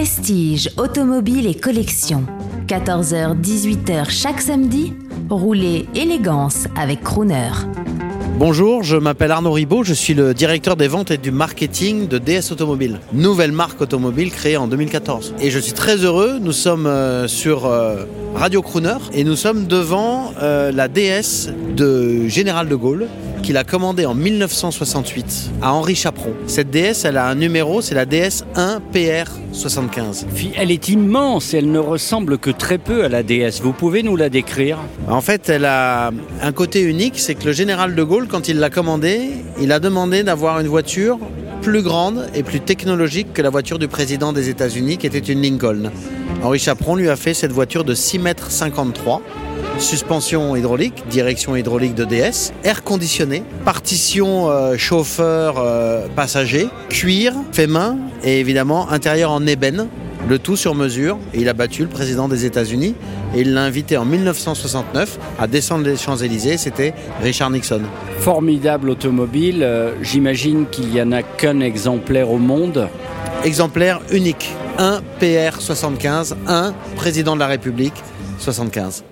Prestige, automobile et collection. 14h-18h chaque samedi, roulez élégance avec Crooner. Bonjour, je m'appelle Arnaud Ribaud, je suis le directeur des ventes et du marketing de DS Automobile, nouvelle marque automobile créée en 2014. Et je suis très heureux, nous sommes euh, sur euh, Radio Crooner et nous sommes devant euh, la DS de Général de Gaulle qu'il a commandée en 1968 à Henri Chaperon. Cette DS, elle a un numéro, c'est la DS 1 PR 75. Elle est immense, elle ne ressemble que très peu à la DS. Vous pouvez nous la décrire? En fait, elle a un côté unique, c'est que le général de Gaulle, quand il l'a commandée, il a demandé d'avoir une voiture plus grande et plus technologique que la voiture du président des États-Unis, qui était une Lincoln. Henri Chaperon lui a fait cette voiture de 6,53 mètres suspension hydraulique, direction hydraulique de DS, air conditionné, partition euh, chauffeur euh, passager, cuir fait main et évidemment intérieur en ébène. Le tout sur mesure. Et il a battu le président des États-Unis et il l'a invité en 1969 à descendre les Champs-Élysées. C'était Richard Nixon. Formidable automobile. Euh, j'imagine qu'il n'y en a qu'un exemplaire au monde. Exemplaire unique. Un PR 75, un président de la République 75.